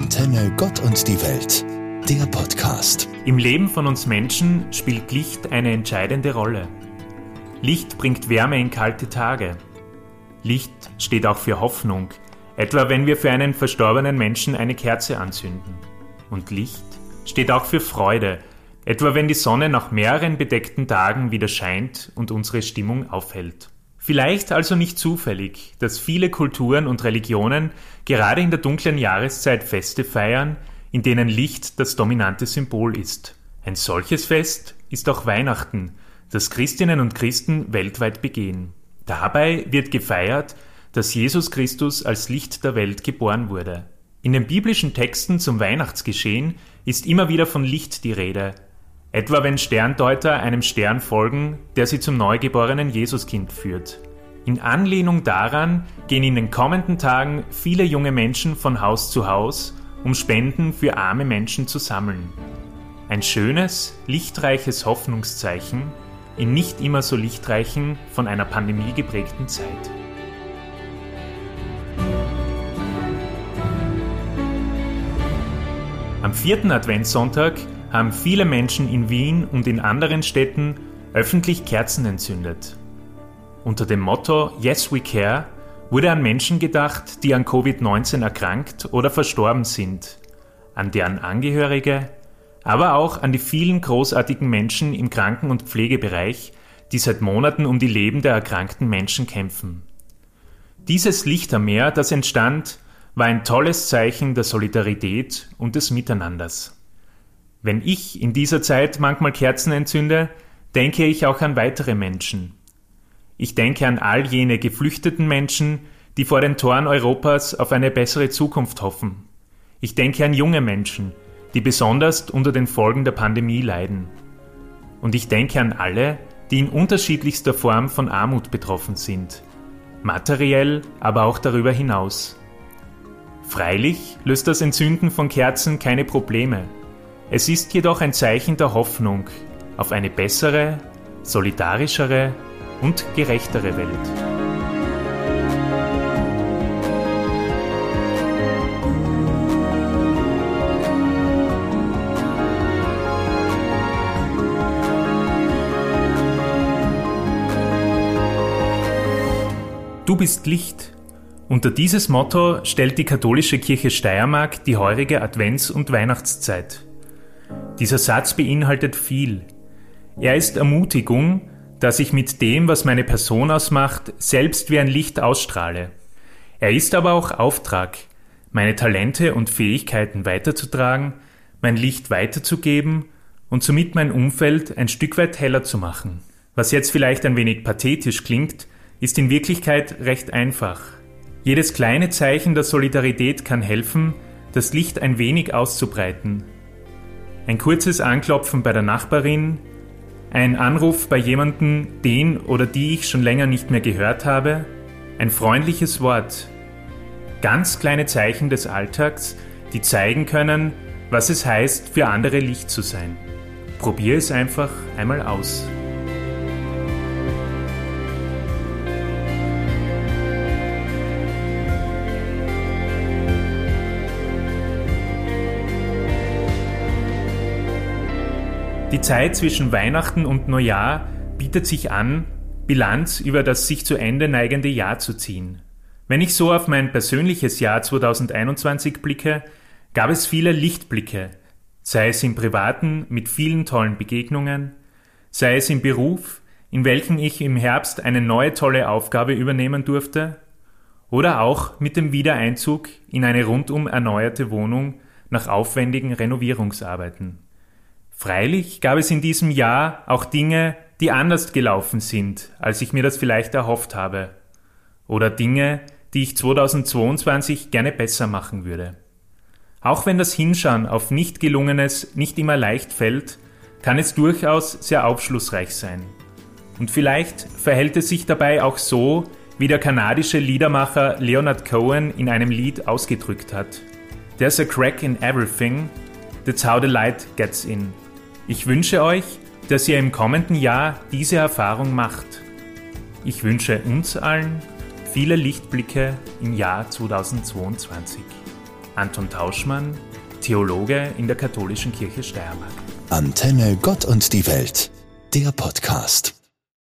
Antenne Gott und die Welt, der Podcast. Im Leben von uns Menschen spielt Licht eine entscheidende Rolle. Licht bringt Wärme in kalte Tage. Licht steht auch für Hoffnung, etwa wenn wir für einen verstorbenen Menschen eine Kerze anzünden. Und Licht steht auch für Freude, etwa wenn die Sonne nach mehreren bedeckten Tagen wieder scheint und unsere Stimmung aufhält. Vielleicht also nicht zufällig, dass viele Kulturen und Religionen gerade in der dunklen Jahreszeit Feste feiern, in denen Licht das dominante Symbol ist. Ein solches Fest ist auch Weihnachten, das Christinnen und Christen weltweit begehen. Dabei wird gefeiert, dass Jesus Christus als Licht der Welt geboren wurde. In den biblischen Texten zum Weihnachtsgeschehen ist immer wieder von Licht die Rede, Etwa wenn Sterndeuter einem Stern folgen, der sie zum neugeborenen Jesuskind führt. In Anlehnung daran gehen in den kommenden Tagen viele junge Menschen von Haus zu Haus, um Spenden für arme Menschen zu sammeln. Ein schönes, lichtreiches Hoffnungszeichen in nicht immer so lichtreichen, von einer Pandemie geprägten Zeit. Am vierten Adventssonntag haben viele Menschen in Wien und in anderen Städten öffentlich Kerzen entzündet. Unter dem Motto Yes We Care wurde an Menschen gedacht, die an Covid-19 erkrankt oder verstorben sind, an deren Angehörige, aber auch an die vielen großartigen Menschen im Kranken- und Pflegebereich, die seit Monaten um die Leben der erkrankten Menschen kämpfen. Dieses Lichtermeer, das entstand, war ein tolles Zeichen der Solidarität und des Miteinanders. Wenn ich in dieser Zeit manchmal Kerzen entzünde, denke ich auch an weitere Menschen. Ich denke an all jene geflüchteten Menschen, die vor den Toren Europas auf eine bessere Zukunft hoffen. Ich denke an junge Menschen, die besonders unter den Folgen der Pandemie leiden. Und ich denke an alle, die in unterschiedlichster Form von Armut betroffen sind, materiell, aber auch darüber hinaus. Freilich löst das Entzünden von Kerzen keine Probleme, es ist jedoch ein Zeichen der Hoffnung auf eine bessere, solidarischere und gerechtere Welt. Du bist Licht. Unter dieses Motto stellt die katholische Kirche Steiermark die heurige Advents- und Weihnachtszeit. Dieser Satz beinhaltet viel. Er ist Ermutigung, dass ich mit dem, was meine Person ausmacht, selbst wie ein Licht ausstrahle. Er ist aber auch Auftrag, meine Talente und Fähigkeiten weiterzutragen, mein Licht weiterzugeben und somit mein Umfeld ein Stück weit heller zu machen. Was jetzt vielleicht ein wenig pathetisch klingt, ist in Wirklichkeit recht einfach. Jedes kleine Zeichen der Solidarität kann helfen, das Licht ein wenig auszubreiten, ein kurzes Anklopfen bei der Nachbarin, ein Anruf bei jemandem, den oder die ich schon länger nicht mehr gehört habe, ein freundliches Wort, ganz kleine Zeichen des Alltags, die zeigen können, was es heißt, für andere Licht zu sein. Probier es einfach einmal aus. Die Zeit zwischen Weihnachten und Neujahr bietet sich an, Bilanz über das sich zu Ende neigende Jahr zu ziehen. Wenn ich so auf mein persönliches Jahr 2021 blicke, gab es viele Lichtblicke, sei es im Privaten mit vielen tollen Begegnungen, sei es im Beruf, in welchem ich im Herbst eine neue tolle Aufgabe übernehmen durfte, oder auch mit dem Wiedereinzug in eine rundum erneuerte Wohnung nach aufwendigen Renovierungsarbeiten. Freilich gab es in diesem Jahr auch Dinge, die anders gelaufen sind, als ich mir das vielleicht erhofft habe. Oder Dinge, die ich 2022 gerne besser machen würde. Auch wenn das Hinschauen auf nicht gelungenes nicht immer leicht fällt, kann es durchaus sehr aufschlussreich sein. Und vielleicht verhält es sich dabei auch so, wie der kanadische Liedermacher Leonard Cohen in einem Lied ausgedrückt hat. There's a crack in everything, that's how the light gets in. Ich wünsche euch, dass ihr im kommenden Jahr diese Erfahrung macht. Ich wünsche uns allen viele Lichtblicke im Jahr 2022. Anton Tauschmann, Theologe in der Katholischen Kirche Steiermark. Antenne Gott und die Welt, der Podcast.